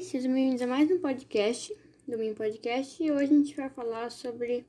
Sejam bem-vindos a mais um podcast do meu podcast e hoje a gente vai falar sobre.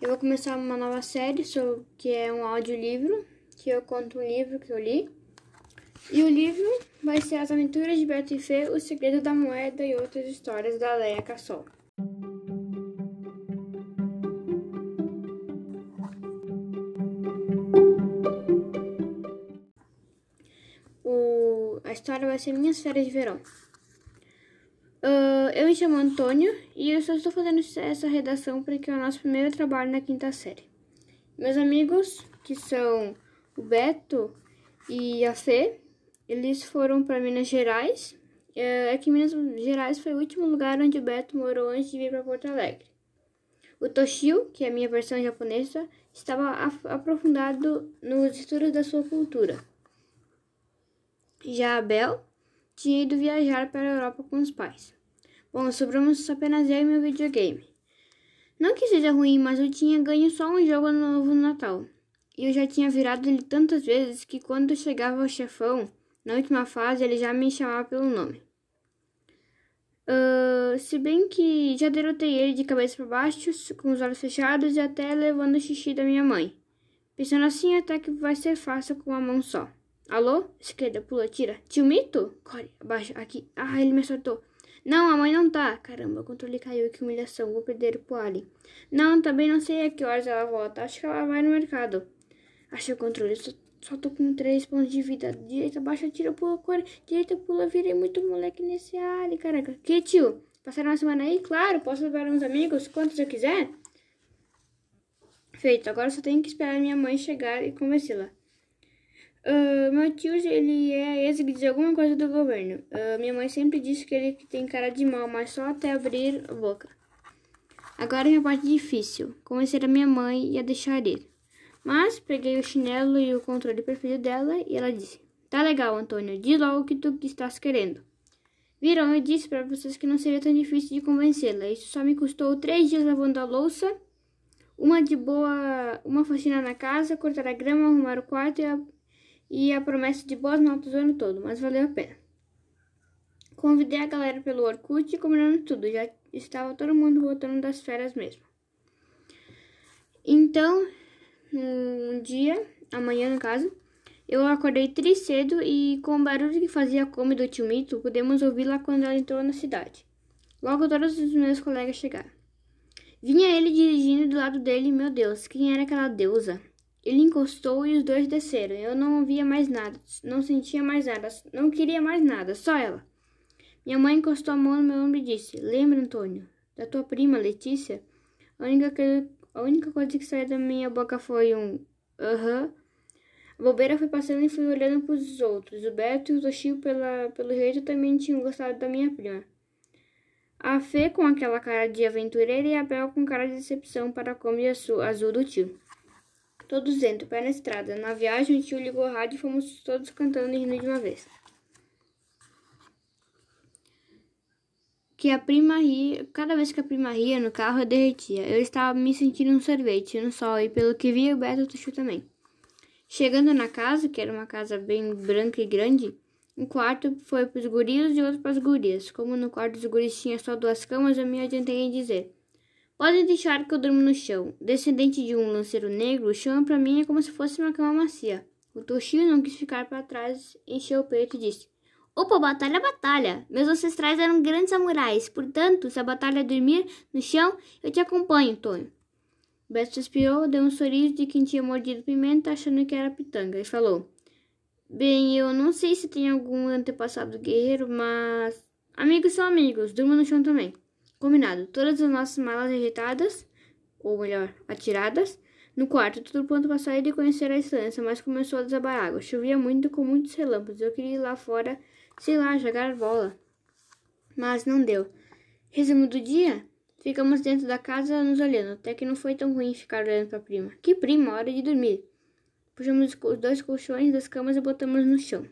Eu vou começar uma nova série sobre que é um audiolivro, que eu conto um livro que eu li. E o livro vai ser As Aventuras de Beto e Fê, O Segredo da Moeda e outras histórias da Leia Cassol. O... A história vai ser Minhas Férias de Verão. Eu me chamo Antônio e eu só estou fazendo essa redação porque é o nosso primeiro trabalho na quinta série. Meus amigos, que são o Beto e a Fê, eles foram para Minas Gerais. Uh, é que Minas Gerais foi o último lugar onde o Beto morou antes de vir para Porto Alegre. O Toshio, que é a minha versão japonesa, estava aprofundado nos estudos da sua cultura. Já a Bel tinha ido viajar para a Europa com os pais. Bom, sobramos apenas eu e meu videogame. Não que seja ruim, mas eu tinha ganho só um jogo novo no Natal. E eu já tinha virado ele tantas vezes que quando chegava o chefão, na última fase, ele já me chamava pelo nome. Uh, se bem que já derrotei ele de cabeça para baixo, com os olhos fechados e até levando o xixi da minha mãe. Pensando assim, até que vai ser fácil com uma mão só. Alô? Esquerda, pula, tira. Tio Mito? Corre, abaixo, aqui. Ah, ele me acertou. Não, a mãe não tá. Caramba, o controle caiu. Que humilhação. Vou perder o Poali. Não, também não sei a que horas ela volta. Acho que ela vai no mercado. Achei o controle. Só, só tô com três pontos de vida. Direita, baixa, tira, pula, corre. Direita, pula. Virei muito moleque nesse ali, caraca. Que tio? Passaram uma semana aí? Claro, posso levar uns amigos? Quantos eu quiser? Feito. Agora só tenho que esperar minha mãe chegar e convencê-la. Uh, meu tio, ele é ex de alguma coisa do governo. Uh, minha mãe sempre disse que ele tem cara de mal, mas só até abrir a boca. Agora é a parte difícil, convencer a minha mãe e a deixar ir. Mas peguei o chinelo e o controle perfeito dela e ela disse: Tá legal, Antônio, diz logo o que tu estás querendo. Viram, eu disse para vocês que não seria tão difícil de convencê-la. Isso só me custou três dias lavando a louça, uma de boa, uma faxina na casa, cortar a grama, arrumar o quarto e a e a promessa de boas notas o ano todo, mas valeu a pena. Convidei a galera pelo Orkut e combinando tudo, já estava todo mundo voltando das férias mesmo. Então, um dia, amanhã no caso, eu acordei triste cedo e com o barulho que fazia a come do tio Mito, pudemos ouvi-la quando ela entrou na cidade. Logo todos os meus colegas chegaram. Vinha ele dirigindo do lado dele, meu Deus, quem era aquela deusa? Ele encostou e os dois desceram. Eu não ouvia mais nada, não sentia mais nada, não queria mais nada, só ela. Minha mãe encostou a mão no meu ombro e disse: Lembra, Antônio, da tua prima Letícia? A única, que, a única coisa que saiu da minha boca foi um aham. A bobeira foi passando e fui olhando para os outros. O Beto e o Toshio, pela, pelo jeito, também tinham gostado da minha prima. A Fê com aquela cara de aventureira e a Bel com cara de decepção para a Kombi azul do tio. Todos dentro, pé na estrada. Na viagem, o tio ligou a rádio e fomos todos cantando e rindo de uma vez. Que a prima ria, cada vez que a prima ria no carro eu derretia. Eu estava me sentindo um sorvete no sol e pelo que via o Beto Tuxu também. Chegando na casa, que era uma casa bem branca e grande, um quarto foi para os guris e outro para as gurias. Como no quarto dos guris tinha só duas camas, eu me adiantei em dizer: Pode deixar que eu durmo no chão. Descendente de um lanceiro negro, o chão para mim é como se fosse uma cama macia. O Toshio não quis ficar para trás, encheu o peito e disse: Opa, batalha, batalha! Meus ancestrais eram grandes samurais, portanto, se a batalha dormir no chão, eu te acompanho, Tonho. Beto suspirou, deu um sorriso de quem tinha mordido pimenta, achando que era pitanga, e falou: Bem, eu não sei se tem algum antepassado guerreiro, mas. Amigos são amigos, durmo no chão também. Combinado. Todas as nossas malas ajeitadas, ou melhor, atiradas, no quarto, tudo pronto para sair e conhecer a estância, mas começou a desabar água. Chovia muito com muitos relâmpagos. Eu queria ir lá fora, sei lá, jogar bola. Mas não deu. Resumo do dia? Ficamos dentro da casa nos olhando, até que não foi tão ruim ficar olhando para a prima. Que prima, hora de dormir. Puxamos os dois colchões das camas e botamos no chão.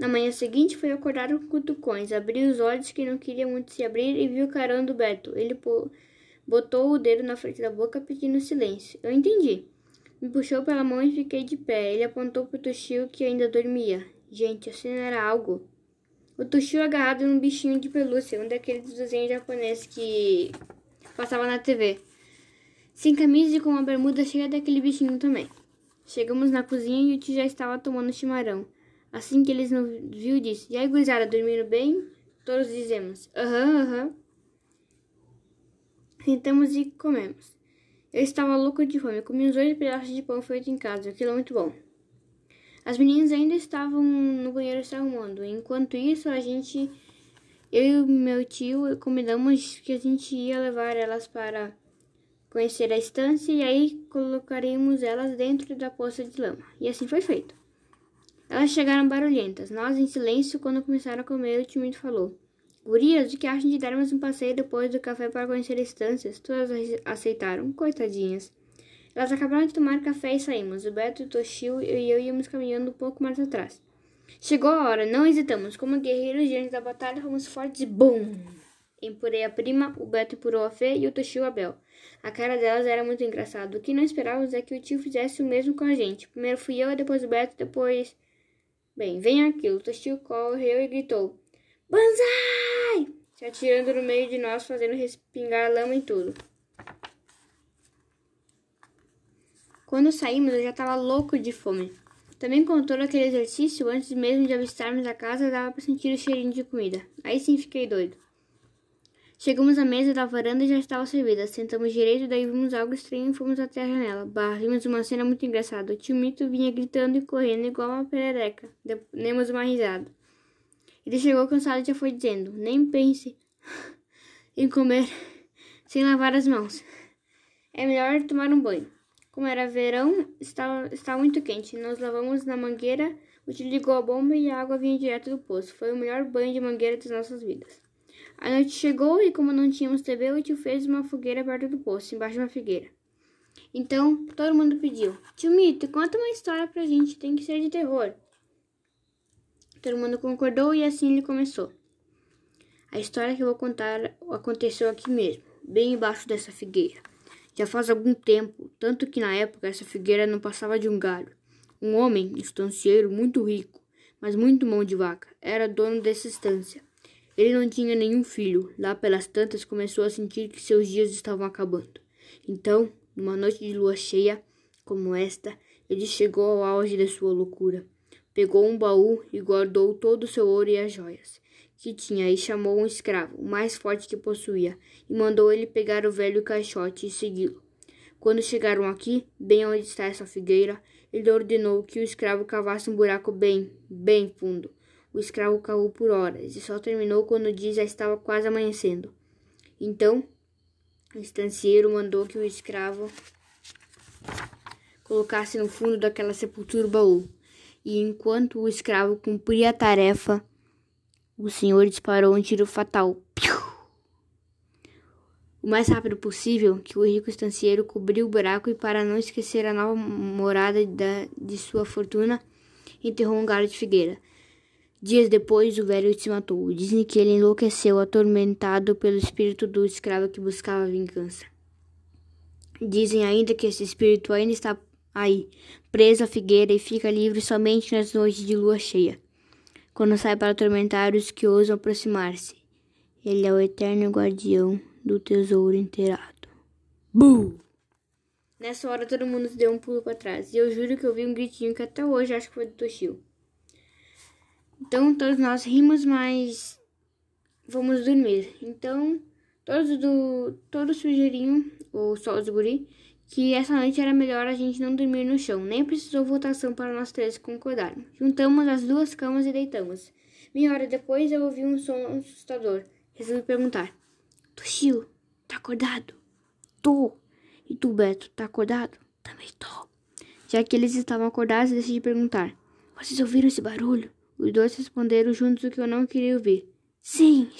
Na manhã seguinte foi acordar com cutucões, abriu os olhos que não queria muito se abrir e viu o carão do Beto. Ele botou o dedo na frente da boca pedindo silêncio. Eu entendi. Me puxou pela mão e fiquei de pé. Ele apontou para o Toshio que ainda dormia. Gente, assim era algo. O Toshio agarrado num bichinho de pelúcia, um daqueles desenhos japoneses que passava na TV. Sem camisa e com uma bermuda cheia daquele bichinho também. Chegamos na cozinha e o tio já estava tomando chimarrão. Assim que eles nos viu, disse: E aí, gurizada, dormindo bem? Todos dizemos: Aham, aham. Sentamos e comemos. Eu estava louco de fome. Comi uns dois pedaços de pão feito em casa. Aquilo é muito bom. As meninas ainda estavam no banheiro se arrumando. Enquanto isso, a gente, eu e meu tio, combinamos que a gente ia levar elas para conhecer a estância e aí colocaremos elas dentro da poça de lama. E assim foi feito. Elas chegaram barulhentas. Nós, em silêncio, quando começaram a comer, o tio falou. Gurias, o que acham de darmos um passeio depois do café para conhecer estâncias? Todas aceitaram, coitadinhas. Elas acabaram de tomar café e saímos. O Beto, o Toshio e eu íamos caminhando um pouco mais atrás. Chegou a hora, não hesitamos. Como guerreiros diante da batalha, fomos fortes e BUM! Empurei a prima, o Beto empurrou a Fê e o Toshio a Bel. A cara delas era muito engraçada. O que não esperávamos é que o tio fizesse o mesmo com a gente. Primeiro fui eu, depois o Beto, depois... Bem, vem aqui. O Toshio correu e gritou. Banzai! Se atirando no meio de nós, fazendo respingar lama em tudo. Quando saímos, eu já estava louco de fome. Também com todo aquele exercício, antes mesmo de avistarmos a casa, dava para sentir o cheirinho de comida. Aí sim fiquei doido. Chegamos à mesa da varanda e já estava servida. Sentamos direito, daí vimos algo estranho e fomos até a janela. Bah, vimos uma cena muito engraçada. O tio Mito vinha gritando e correndo igual uma perereca. Demos uma risada. Ele chegou cansado e já foi dizendo: Nem pense em comer sem lavar as mãos. É melhor tomar um banho. Como era verão, estava, muito quente. Nós lavamos na mangueira, o tio ligou a bomba e a água vinha direto do poço. Foi o melhor banho de mangueira das nossas vidas. A noite chegou e, como não tínhamos TV, o tio fez uma fogueira perto do poço, embaixo de uma figueira. Então, todo mundo pediu: Tio Mito, conta uma história pra gente, tem que ser de terror. Todo mundo concordou e assim ele começou. A história que eu vou contar aconteceu aqui mesmo, bem embaixo dessa figueira. Já faz algum tempo, tanto que na época essa figueira não passava de um galho. Um homem, estancieiro, muito rico, mas muito mão de vaca, era dono dessa estância. Ele não tinha nenhum filho. Lá pelas tantas começou a sentir que seus dias estavam acabando. Então, numa noite de lua cheia como esta, ele chegou ao auge de sua loucura. Pegou um baú e guardou todo o seu ouro e as joias que tinha e chamou um escravo, o mais forte que possuía, e mandou ele pegar o velho caixote e segui-lo. Quando chegaram aqui, bem onde está essa figueira, ele ordenou que o escravo cavasse um buraco bem, bem fundo. O escravo cavou por horas e só terminou quando o dia já estava quase amanhecendo. Então, o estancieiro mandou que o escravo colocasse no fundo daquela sepultura o baú e enquanto o escravo cumpria a tarefa, o senhor disparou um tiro fatal. O mais rápido possível, que o rico estancieiro cobriu o buraco e, para não esquecer a nova morada da, de sua fortuna, enterrou um galho de figueira. Dias depois, o velho se matou. Dizem que ele enlouqueceu, atormentado pelo espírito do escravo que buscava vingança. Dizem ainda que esse espírito ainda está aí, preso à figueira e fica livre somente nas noites de lua cheia, quando sai para atormentar os que ousam aproximar-se. Ele é o eterno guardião do tesouro enterrado. Bum! Nessa hora todo mundo deu um pulo para trás, e eu juro que eu vi um gritinho que até hoje acho que foi do Toshio. Então todos nós rimos, mas vamos dormir. Então todos do todos sugeriam, ou só os guri, que essa noite era melhor a gente não dormir no chão. Nem precisou votação para nós três concordarmos. Juntamos as duas camas e deitamos. Meia hora depois eu ouvi um som assustador. Resolvi perguntar: Toshio, tá acordado? Tô. E tu, Beto, tá acordado? Também tô. Já que eles estavam acordados, decidi perguntar: Vocês ouviram esse barulho? Os dois responderam juntos o que eu não queria ouvir. Sim.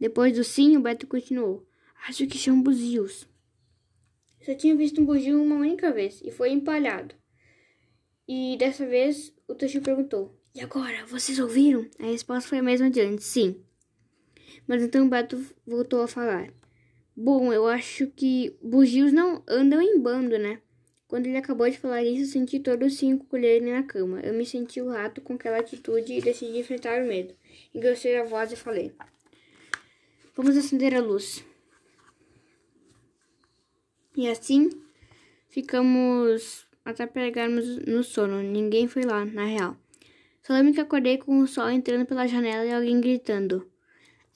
Depois do sim, o Beto continuou: Acho que são buzios. Só tinha visto um bugio uma única vez e foi empalhado. E dessa vez o Toshio perguntou: E agora, vocês ouviram? A resposta foi a mesma de antes: sim. Mas então o Beto voltou a falar: Bom, eu acho que bugios não andam em bando, né? Quando ele acabou de falar isso, senti todos os cinco colherem na cama. Eu me senti o rato com aquela atitude e decidi enfrentar o medo. Engrossei a voz e falei: Vamos acender a luz. E assim ficamos até pegarmos no sono. Ninguém foi lá, na real. Só lembro que acordei com o sol entrando pela janela e alguém gritando.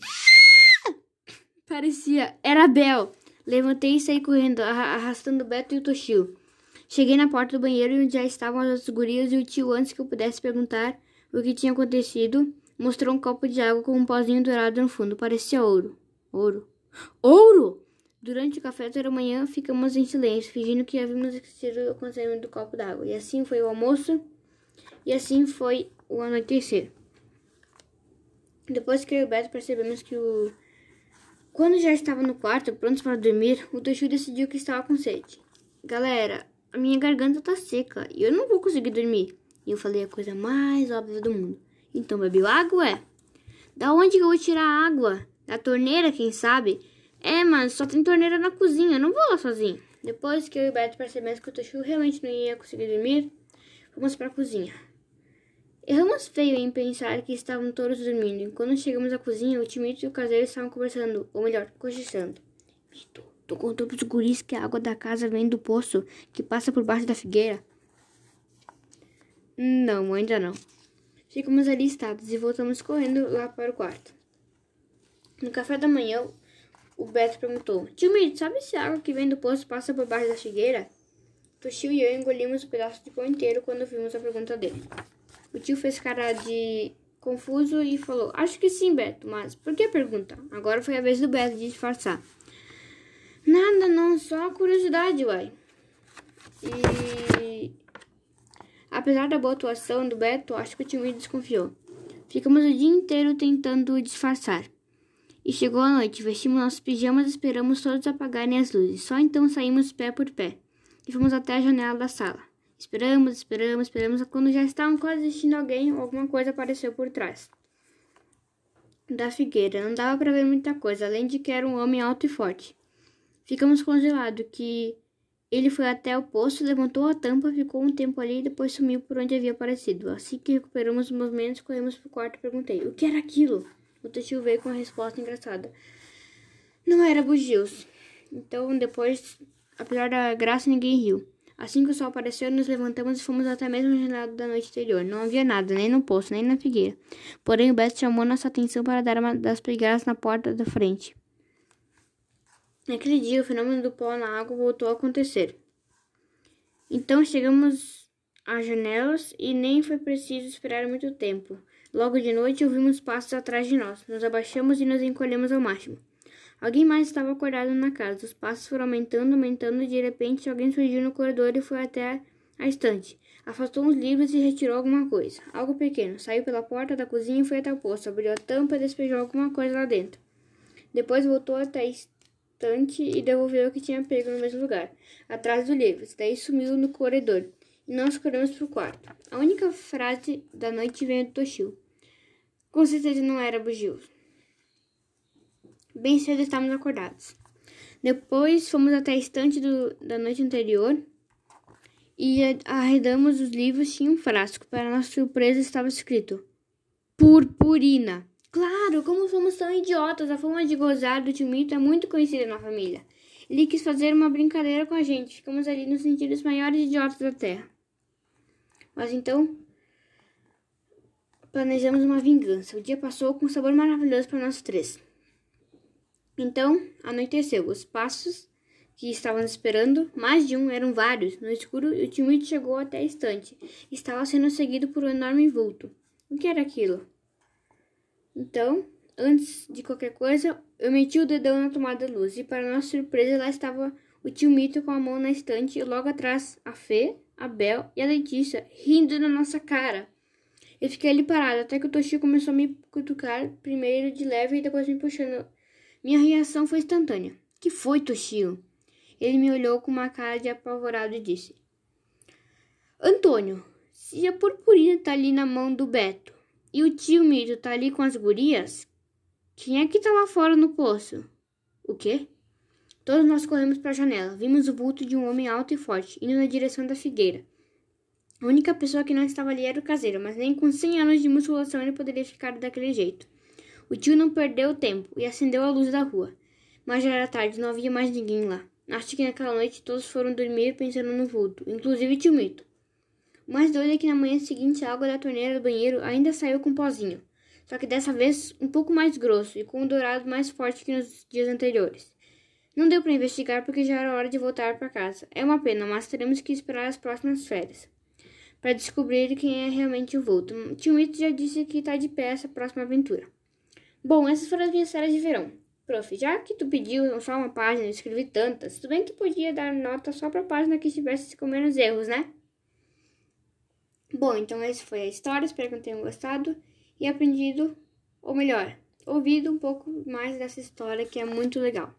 Parecia. Era Bel. Levantei e saí correndo, arrastando Beto e o Toshio. Cheguei na porta do banheiro onde já estavam as outras gurias e o tio, antes que eu pudesse perguntar o que tinha acontecido, mostrou um copo de água com um pozinho dourado no fundo. Parecia ouro. Ouro. Ouro! Durante o café da manhã, ficamos em silêncio, fingindo que havíamos esquecido o acontecimento do copo d'água. E assim foi o almoço, e assim foi o anoitecer. Depois que eu e o Beto percebemos que o... Quando já estava no quarto, prontos para dormir, o Toshio decidiu que estava com sede. Galera, a minha garganta tá seca e eu não vou conseguir dormir. E eu falei a coisa mais óbvia do mundo. Então bebeu água, é? Da onde que eu vou tirar água? Da torneira, quem sabe? É, mas só tem torneira na cozinha, eu não vou lá sozinho. Depois que eu e o Beto percebemos que o Toshio realmente não ia conseguir dormir, fomos para cozinha. Erramos feio em pensar que estavam todos dormindo. E quando chegamos à cozinha, o Timito e o caseiro estavam conversando, ou melhor, cochichando. Mito, tô contando pros guris que a água da casa vem do poço que passa por baixo da figueira. Não, ainda não. Ficamos ali estados e voltamos correndo lá para o quarto. No café da manhã, o Beto perguntou: Tio Mito, sabe se a água que vem do poço passa por baixo da figueira? Toshio e eu engolimos um pedaço de pão inteiro quando vimos a pergunta dele. O tio fez cara de confuso e falou: Acho que sim, Beto, mas por que pergunta? Agora foi a vez do Beto de disfarçar. Nada, não, só curiosidade, uai. E. Apesar da boa atuação do Beto, acho que o time desconfiou. Ficamos o dia inteiro tentando disfarçar. E chegou a noite, vestimos nossos pijamas e esperamos todos apagarem as luzes. Só então saímos pé por pé e fomos até a janela da sala. Esperamos, esperamos, esperamos. Quando já estavam quase assistindo alguém, alguma coisa apareceu por trás da figueira. Não dava para ver muita coisa, além de que era um homem alto e forte. Ficamos congelados, que ele foi até o poço, levantou a tampa, ficou um tempo ali e depois sumiu por onde havia aparecido. Assim que recuperamos os movimentos, corremos pro quarto e perguntei: O que era aquilo? O tio veio com uma resposta engraçada. Não era bugios. Então, depois, apesar da graça, ninguém riu. Assim que o sol apareceu, nos levantamos e fomos até mesmo a janela da noite anterior. Não havia nada, nem no poço, nem na figueira. Porém, o Beto chamou nossa atenção para dar uma das pegadas na porta da frente. Naquele dia, o fenômeno do pó na água voltou a acontecer. Então chegamos às janelas e nem foi preciso esperar muito tempo. Logo de noite, ouvimos passos atrás de nós. Nos abaixamos e nos encolhemos ao máximo. Alguém mais estava acordado na casa. Os passos foram aumentando, aumentando, e de repente alguém surgiu no corredor e foi até a estante. Afastou uns livros e retirou alguma coisa. Algo pequeno. Saiu pela porta da cozinha e foi até o poço. Abriu a tampa e despejou alguma coisa lá dentro. Depois voltou até a estante e devolveu o que tinha pego no mesmo lugar, atrás do livro. Daí sumiu no corredor. E nós corremos para o quarto. A única frase da noite veio do Toshio. Com certeza não era bugio. Bem cedo estávamos acordados. Depois fomos até a estante do, da noite anterior e arredamos os livros. Tinha um frasco. Para nossa surpresa, estava escrito Purpurina. Claro, como somos tão idiotas, a forma de gozar do tio Mito é muito conhecida na família. Ele quis fazer uma brincadeira com a gente. Ficamos ali nos sentidos maiores idiotas da Terra. Mas então, planejamos uma vingança. O dia passou com um sabor maravilhoso para nós três. Então, anoiteceu. Os passos que estavam esperando, mais de um, eram vários, no escuro, o Timito chegou até a estante. Estava sendo seguido por um enorme vulto. O que era aquilo? Então, antes de qualquer coisa, eu meti o dedão na tomada de luz, e para nossa surpresa, lá estava o tio Mito com a mão na estante, e logo atrás a Fê, a Bel e a Letícia, rindo na nossa cara. Eu fiquei ali parado, até que o Toshi começou a me cutucar, primeiro de leve e depois me puxando minha reação foi instantânea. Que foi, Toshio? Ele me olhou com uma cara de apavorado e disse: Antônio, se a purpurina tá ali na mão do Beto e o tio Mito tá ali com as gurias, quem é que tá lá fora no poço? O quê? Todos nós corremos para a janela. Vimos o vulto de um homem alto e forte, indo na direção da figueira. A única pessoa que não estava ali era o caseiro, mas nem com 100 anos de musculação ele poderia ficar daquele jeito. O tio não perdeu tempo e acendeu a luz da rua. Mas já era tarde, não havia mais ninguém lá. Acho que naquela noite todos foram dormir pensando no vulto, inclusive tio Mito. Mais doido é que na manhã seguinte a água da torneira do banheiro ainda saiu com pozinho, só que dessa vez um pouco mais grosso e com um dourado mais forte que nos dias anteriores. Não deu para investigar porque já era hora de voltar para casa. É uma pena, mas teremos que esperar as próximas férias para descobrir quem é realmente o vulto. Tio Mito já disse que está de pé essa próxima aventura. Bom, essas foram as minhas férias de verão. Prof, já que tu pediu só uma página, eu escrevi tantas, tudo bem que podia dar nota só para a página que estivesse com menos erros, né? Bom, então essa foi a história, espero que tenham gostado e aprendido, ou melhor, ouvido um pouco mais dessa história que é muito legal.